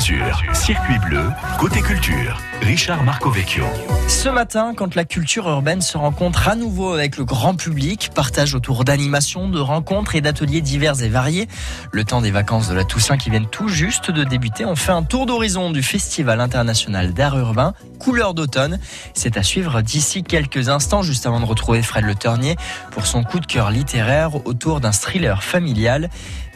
Circuit bleu, côté culture. Richard Marcovecchio. Ce matin, quand la culture urbaine se rencontre à nouveau avec le grand public, partage autour d'animations, de rencontres et d'ateliers divers et variés, le temps des vacances de la Toussaint qui viennent tout juste de débuter, on fait un tour d'horizon du Festival international d'art urbain Couleur d'automne. C'est à suivre d'ici quelques instants, juste avant de retrouver Fred Le Ternier pour son coup de cœur littéraire autour d'un thriller familial.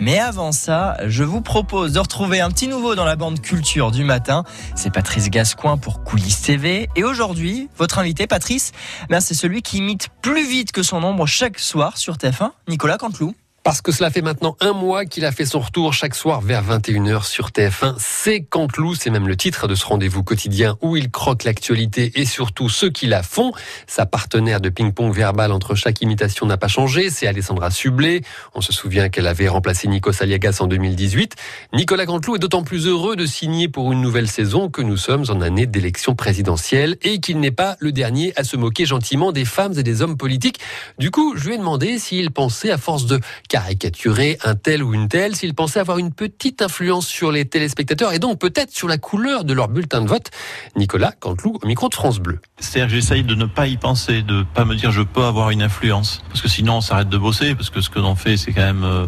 Mais avant ça, je vous propose de retrouver un petit nouveau dans la bande culture du matin. C'est Patrice Gascoin pour Coulisses TV. Et aujourd'hui, votre invité, Patrice, ben c'est celui qui imite plus vite que son ombre chaque soir sur TF1, Nicolas Canteloup. Parce que cela fait maintenant un mois qu'il a fait son retour chaque soir vers 21h sur TF1. C'est Canteloup, c'est même le titre de ce rendez-vous quotidien où il croque l'actualité et surtout ceux qui la font. Sa partenaire de ping-pong verbal entre chaque imitation n'a pas changé, c'est Alessandra Sublet. On se souvient qu'elle avait remplacé Nico Saliagas en 2018. Nicolas Canteloup est d'autant plus heureux de signer pour une nouvelle saison que nous sommes en année d'élection présidentielle et qu'il n'est pas le dernier à se moquer gentiment des femmes et des hommes politiques. Du coup, je lui ai demandé s'il pensait à force de caricaturer un tel ou une telle s'ils pensaient avoir une petite influence sur les téléspectateurs et donc peut-être sur la couleur de leur bulletin de vote. Nicolas Canteloup au micro de France Bleu. C'est-à-dire que j'essaye de ne pas y penser, de pas me dire je peux avoir une influence. Parce que sinon on s'arrête de bosser, parce que ce que l'on fait c'est quand même euh,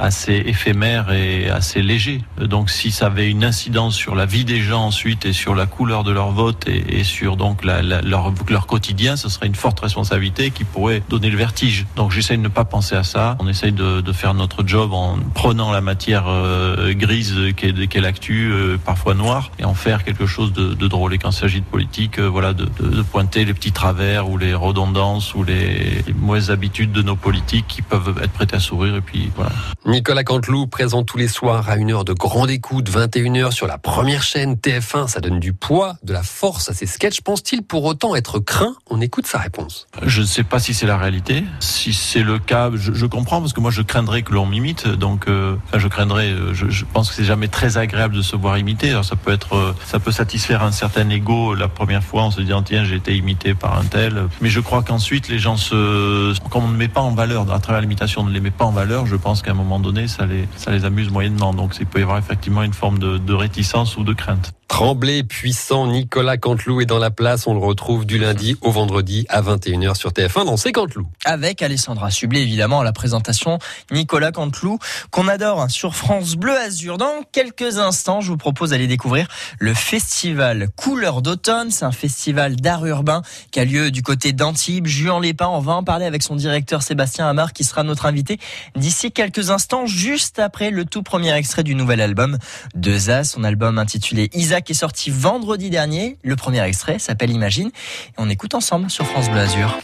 assez éphémère et assez léger. Donc si ça avait une incidence sur la vie des gens ensuite et sur la couleur de leur vote et, sur donc leur, leur quotidien, ce serait une forte responsabilité qui pourrait donner le vertige. Donc j'essaye de ne pas penser à ça. On essaye de de, faire notre job en prenant la matière euh, grise qu'est qu l'actu, euh, parfois noire, et en faire quelque chose de, de drôle. Et quand il s'agit de politique, euh, voilà, de, de, pointer les petits travers ou les redondances ou les, les, mauvaises habitudes de nos politiques qui peuvent être prêtes à sourire. Et puis voilà. Nicolas Canteloup, présent tous les soirs à une heure de grande écoute, 21h sur la première chaîne TF1. Ça donne du poids, de la force à ses sketchs. Pense-t-il pour autant être craint? On écoute sa réponse. Je ne sais pas si c'est la réalité. Si c'est le cas, je, je comprends parce que moi je craindrais que l'on m'imite. Donc, euh, enfin, je craindrais. Euh, je, je, pense que c'est jamais très agréable de se voir imiter. Alors, ça peut être, euh, ça peut satisfaire un certain ego la première fois en se disant tiens, j'ai été imité par un tel. Mais je crois qu'ensuite, les gens se, comme on ne met pas en valeur à travers l'imitation, on ne les met pas en valeur. Je pense qu'à un moment donné, ça les, ça les amuse moyennement. Donc, il peut y avoir effectivement une forme de, de réticence ou de crainte. Tremblé, puissant, Nicolas Canteloup est dans la place. On le retrouve du lundi au vendredi à 21h sur TF1 dans C'est Canteloup. Avec Alessandra Sublet, évidemment, à la présentation Nicolas Canteloup, qu'on adore sur France Bleu Azur. Dans quelques instants, je vous propose d'aller découvrir le festival Couleur d'automne. C'est un festival d'art urbain qui a lieu du côté d'Antibes, Juan-les-Pins. On va en parler avec son directeur Sébastien Amar qui sera notre invité d'ici quelques instants, juste après le tout premier extrait du nouvel album de Zaz, son album intitulé Isaac qui est sorti vendredi dernier. Le premier extrait s'appelle Imagine. Et on écoute ensemble sur France Bleu Azur.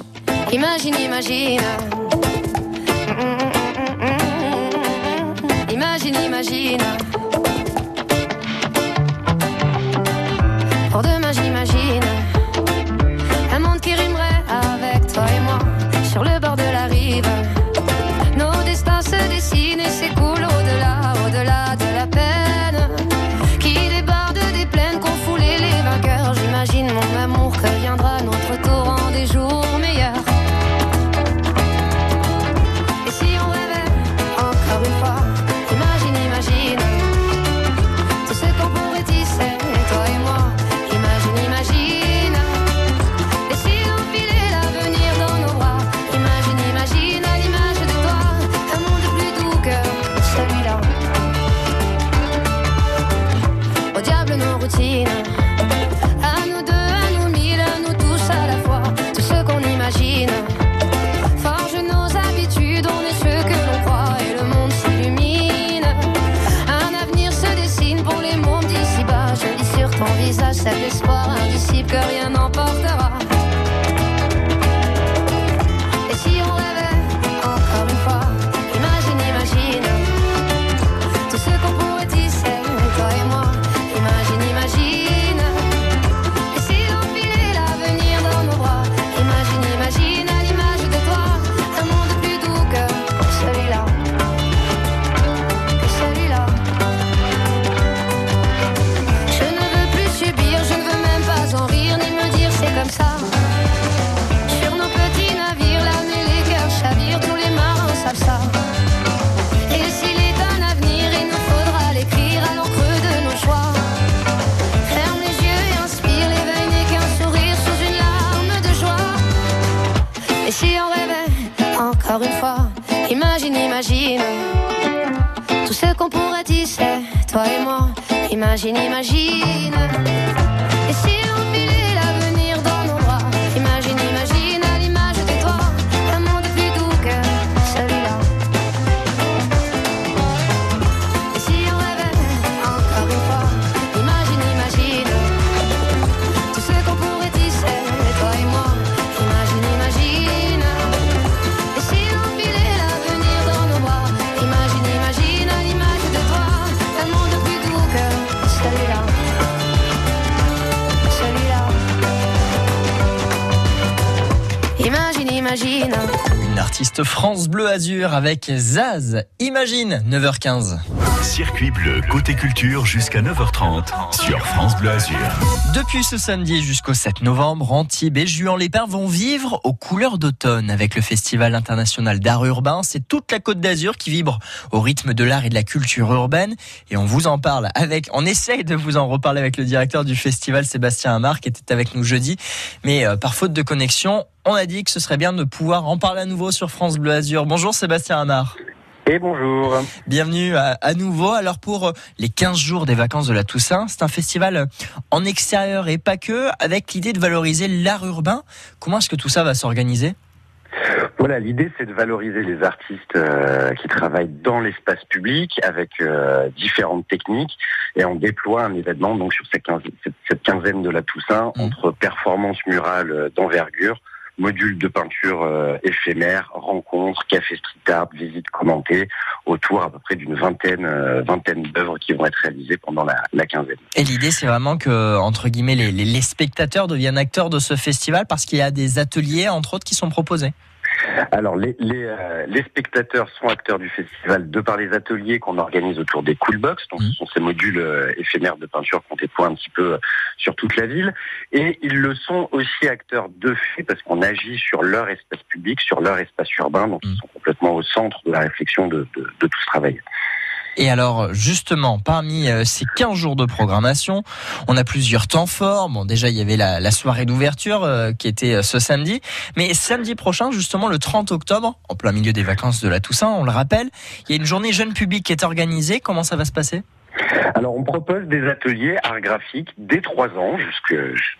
Imagine, imagine. Imagine, imagine. Pour J'imagine mon amour que viendra notre tour en des jours cet espoir indicible que rien n'emportera. Imagine, France Bleu Azur avec Zaz. Imagine, 9h15. Circuit bleu côté culture jusqu'à 9h30 sur France Bleu Azur. Depuis ce samedi jusqu'au 7 novembre, Antibes et Juan-les-Pins vont vivre aux couleurs d'automne avec le Festival international d'art urbain. C'est toute la côte d'Azur qui vibre au rythme de l'art et de la culture urbaine. Et on vous en parle avec, on essaye de vous en reparler avec le directeur du festival, Sébastien Amar, qui était avec nous jeudi. Mais euh, par faute de connexion, on a dit que ce serait bien de pouvoir en parler à nouveau sur France Bleu Azur. Bonjour Sébastien Amar. Et bonjour. Bienvenue à, à nouveau. Alors pour euh, les 15 jours des vacances de la Toussaint, c'est un festival euh, en extérieur et pas que, avec l'idée de valoriser l'art urbain. Comment est-ce que tout ça va s'organiser? Voilà, l'idée c'est de valoriser les artistes euh, qui travaillent dans l'espace public avec euh, différentes techniques et on déploie un événement donc sur cette, quinzaine, cette, cette quinzaine de la Toussaint Mhm. entre performances murales d'envergure, modules de peinture euh, éphémères, rencontres, café street art, visites commentées, autour à peu près d'une vingtaine, euh, vingtaine d'œuvres qui vont être réalisées pendant la, quinzaine. Et l'idée, c'est vraiment que, entre guillemets, les spectateurs deviennent acteurs de ce festival parce qu'il y a des ateliers, entre autres, qui sont proposés. Alors, les, les, euh, les spectateurs sont acteurs du festival de par les ateliers qu'on organise autour des Cool Box. Donc, ce sont ces modules euh, éphémères de peinture qu'on déploie un petit peu euh, sur toute la ville. Et ils le sont aussi acteurs de fait parce qu'on agit sur leur espace public, sur leur espace urbain. Donc, ils sont complètement au centre de la réflexion de, de, de tout ce travail. Et alors, justement, parmi euh, ces 15 jours de programmation, on a plusieurs temps forts. Bon, déjà, il y avait la, la soirée d'ouverture euh, qui était euh, ce samedi. Mais samedi prochain, justement, le 30 octobre, en plein milieu des vacances de la Toussaint, on le rappelle, il y a une journée jeune public qui est organisée. Comment ça va se passer? Alors, on propose des ateliers art graphique dès 3 ans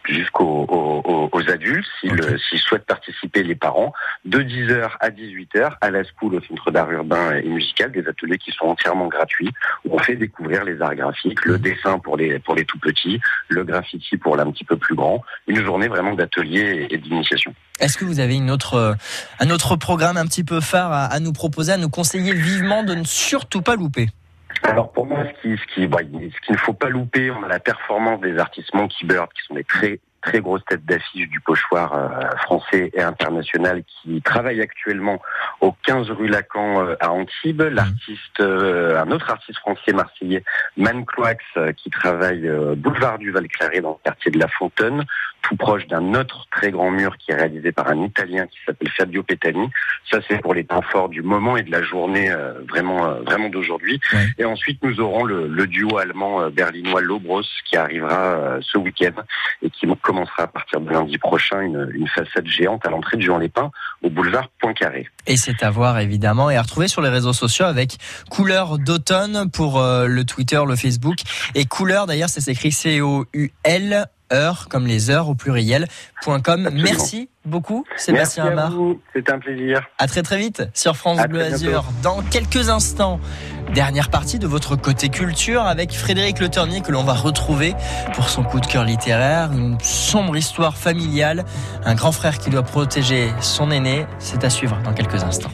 jusqu'aux aux, aux- aux adultes, s'ils souhaitent participer les parents, de 10h à 18h à la School au Centre d'art urbain et musical, des ateliers qui sont entièrement gratuits, où on fait découvrir les arts graphiques, le dessin pour les, pour les tout petits, le graffiti pour l'un petit peu plus grand, une journée vraiment d'ateliers et, et d'initiation. Est-ce que vous avez une autre, euh, un autre programme un petit peu phare à, à nous proposer, à nous conseiller vivement de ne surtout pas louper? Alors pour moi, ce qui, ce qui, bon, ce qu'il ne faut pas louper, on a la performance des artistes Monkey Bird, qui sont des très très grosses têtes d'affiche du pochoir euh, français et international, qui travaillent actuellement au 15 rue Lacan euh, à Antibes. L'artiste, euh, un autre artiste français marseillais, Man Cloax, qui travaille boulevard du Val-Claret dans le quartier de La Fontaine, tout proche d'un autre très grand mur qui est réalisé par un Italien qui s'appelle Fabio Petani. Ça, c'est pour les temps forts du moment et de la journée vraiment vraiment d'aujourd'hui. Ouais. Et ensuite, nous aurons le, le duo allemand berlinois Lobros qui arrivera ce week-end et qui commencera à partir de lundi prochain une, une façade géante à l'entrée de Jean-Lépin au boulevard Poincaré. Et c'est à voir évidemment et à retrouver sur les réseaux sociaux avec couleur d'automne pour euh, le Twitter, le Facebook. Et couleur d'ailleurs, ça s'écrit C-O-U-L, heure comme les heures au pluriel, point .com. Merci beaucoup Sébastien Merci à Amar. vous, c'était un plaisir. À très très vite sur France À Bleu. Azur. Dans quelques instants, dernière partie de votre côté culture avec Frédéric Le Ternier que l'on va retrouver pour son coup de cœur littéraire, une sombre histoire familiale, un grand frère qui doit protéger son aîné. C'est à suivre dans quelques instants.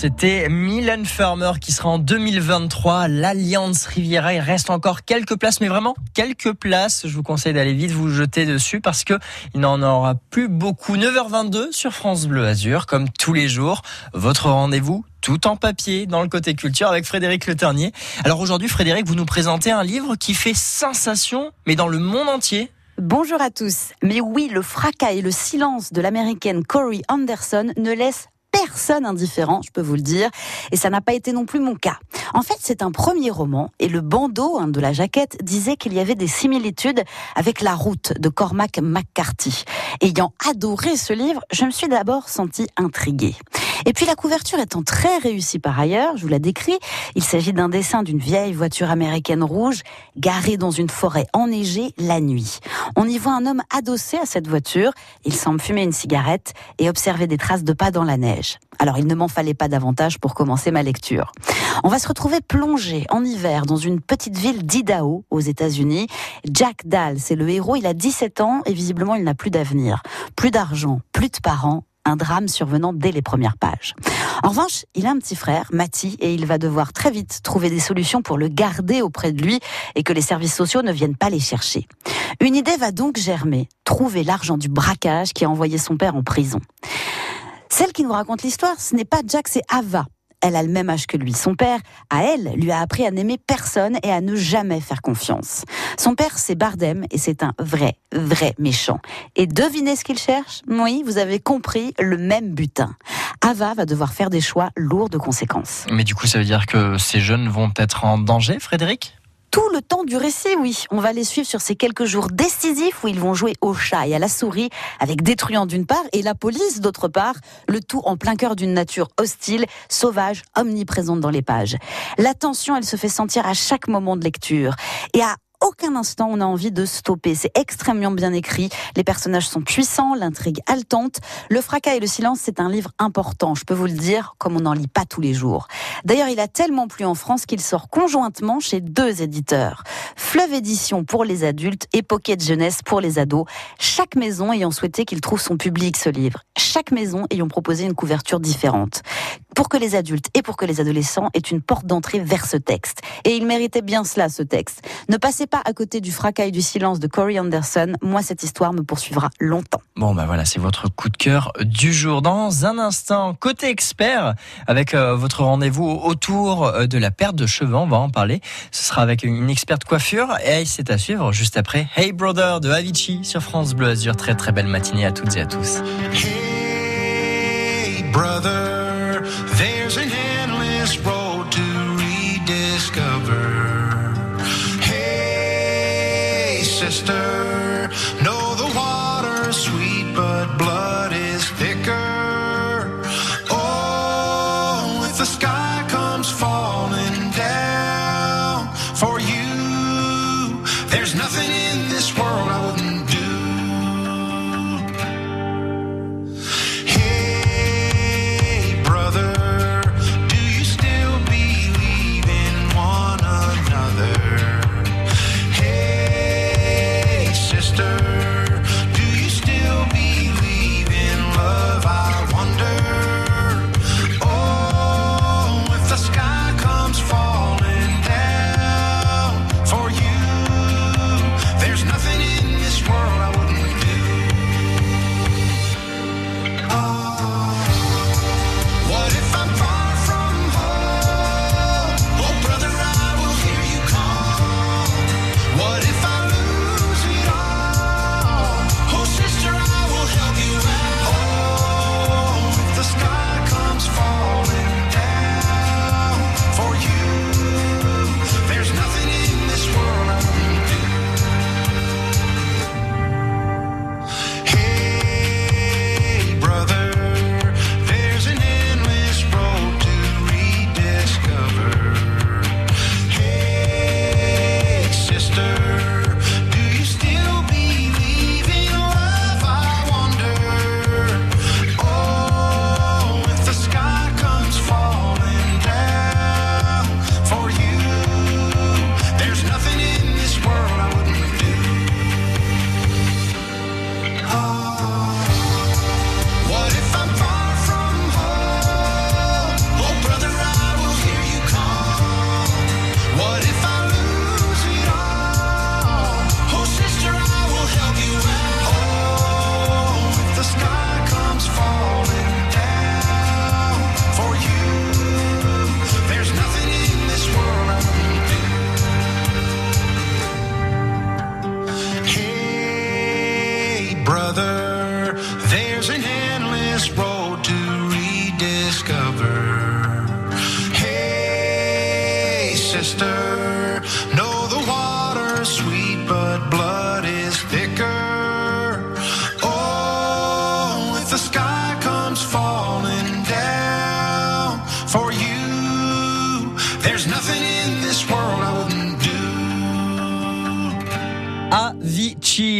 C'était Milan Farmer qui sera en 2023. L'Alliance Riviera, il reste encore quelques places, mais vraiment quelques places. Je vous conseille d'aller vite vous jeter dessus parce que il n'en aura plus beaucoup. 9h22 sur France Bleu Azur, comme tous les jours. Votre rendez-vous tout en papier dans le côté culture avec Frédéric Le Ternier. Alors aujourd'hui, Frédéric, vous nous présentez un livre qui fait sensation, mais dans le monde entier. Bonjour à tous. Mais oui, le fracas et le silence de l'américaine Corey Anderson ne laissent personne indifférent, je peux vous le dire, et ça n'a pas été non plus mon cas. En fait, c'est un premier roman, et le bandeau hein, de la jaquette disait qu'il y avait des similitudes avec La Route de Cormac McCarthy. Ayant adoré ce livre, je me suis d'abord sentie intriguée. Et puis la couverture étant très réussie par ailleurs, je vous la décris, il s'agit d'un dessin d'une vieille voiture américaine rouge garée dans une forêt enneigée la nuit. On y voit un homme adossé à cette voiture, il semble fumer une cigarette et observer des traces de pas dans la neige. Alors il ne m'en fallait pas davantage pour commencer ma lecture. On va se retrouver plongé en hiver dans une petite ville d'Idaho aux États-Unis. Jack Dahl, c'est le héros, il a 17 ans et visiblement il n'a plus d'avenir, plus d'argent, plus de parents, un drame survenant dès les premières pages. En revanche, il a un petit frère, Matty, et il va devoir très vite trouver des solutions pour le garder auprès de lui et que les services sociaux ne viennent pas les chercher. Une idée va donc germer, trouver l'argent du braquage qui a envoyé son père en prison. Celle qui nous raconte l'histoire, ce n'est pas Jack, c'est Ava. Elle a le même âge que lui. Son père, à elle, lui a appris à n'aimer personne et à ne jamais faire confiance. Son père, c'est Bardem et c'est un vrai, vrai méchant. Et devinez ce qu'il cherche? Oui, vous avez compris, le même butin. Ava va devoir faire des choix lourds de conséquences. Mais du coup, ça veut dire que ces jeunes vont être en danger, Frédéric? Tout le temps du récit, oui. On va les suivre sur ces quelques jours décisifs où ils vont jouer au chat et à la souris avec des truands d'une part et la police d'autre part, le tout en plein cœur d'une nature hostile, sauvage, omniprésente dans les pages. La tension, elle se fait sentir à chaque moment de lecture et à aucun instant on a envie de stopper. C'est extrêmement bien écrit. Les personnages sont puissants, l'intrigue haletante. Le fracas et le silence, c'est un livre important, je peux vous le dire, comme on n'en lit pas tous les jours. D'ailleurs, il a tellement plu en France qu'il sort conjointement chez deux éditeurs. Fleuve Édition pour les adultes et Pocket Jeunesse pour les ados. Chaque maison ayant souhaité qu'il trouve son public, ce livre. Chaque maison ayant proposé une couverture différente. Pour que les adultes et pour que les adolescents aient une porte d'entrée vers ce texte. Et il méritait bien cela, ce texte. Ne passez pas à côté du fracas et du silence de Corey Anderson. Moi, cette histoire me poursuivra longtemps. Bon, bah voilà, c'est votre coup de cœur du jour. Dans un instant, côté expert, avec euh, votre rendez-vous autour euh, de la perte de cheveux, on va en parler. Ce sera avec une experte coiffure et c'est à suivre juste après Hey Brother de Avicii sur France Bleu Azur. Très très belle matinée à toutes et à tous. Hey, brother, sister,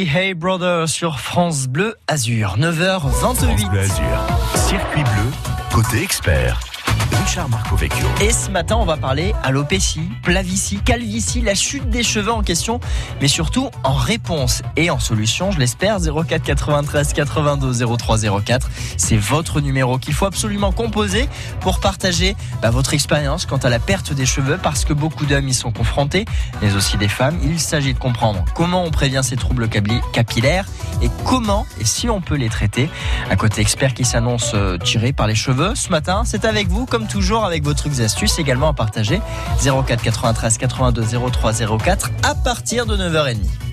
Hey Brother sur France Bleu Azur, 9h28. Bleu Azur. Circuit bleu, côté expert. Et ce matin, on va parler alopécie, plavicie, calvitie, la chute des cheveux en question, mais surtout en réponse et en solution, je l'espère, 04 93 82 03 04. C'est votre numéro qu'il faut absolument composer pour partager bah, votre expérience quant à la perte des cheveux, parce que beaucoup d'hommes y sont confrontés, mais aussi des femmes. Il s'agit de comprendre comment on prévient ces troubles capillaires et comment et si on peut les traiter. Un côté expert qui s'annonce euh, tiré par les cheveux. Ce matin, c'est avec vous, comme toujours, avec vos trucs astuces également à partager. 04 93 82 03 04 à partir de 9h30.